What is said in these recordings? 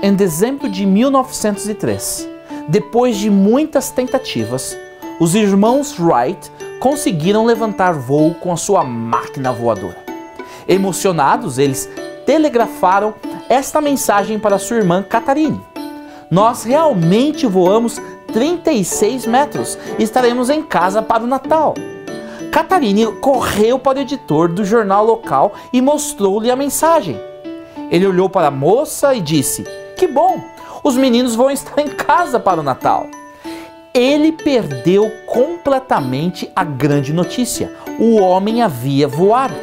Em dezembro de 1903, depois de muitas tentativas, os irmãos Wright conseguiram levantar voo com a sua máquina voadora. Emocionados, eles telegrafaram esta mensagem para sua irmã Catarine: Nós realmente voamos 36 metros e estaremos em casa para o Natal. Catarine correu para o editor do jornal local e mostrou-lhe a mensagem. Ele olhou para a moça e disse: Que bom, os meninos vão estar em casa para o Natal. Ele perdeu completamente a grande notícia: o homem havia voado.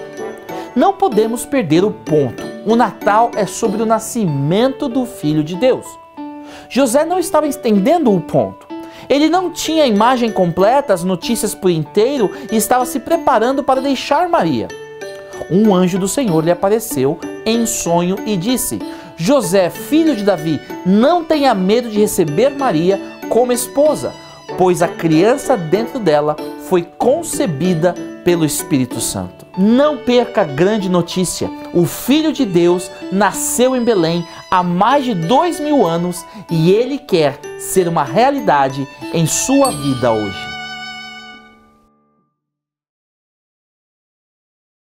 Não podemos perder o ponto. O Natal é sobre o nascimento do Filho de Deus. José não estava estendendo o ponto. Ele não tinha a imagem completa, as notícias por inteiro e estava se preparando para deixar Maria. Um anjo do Senhor lhe apareceu em sonho e disse: José, filho de Davi, não tenha medo de receber Maria como esposa, pois a criança dentro dela foi concebida pelo Espírito Santo. Não perca a grande notícia: o Filho de Deus nasceu em Belém há mais de dois mil anos e ele quer ser uma realidade em sua vida hoje.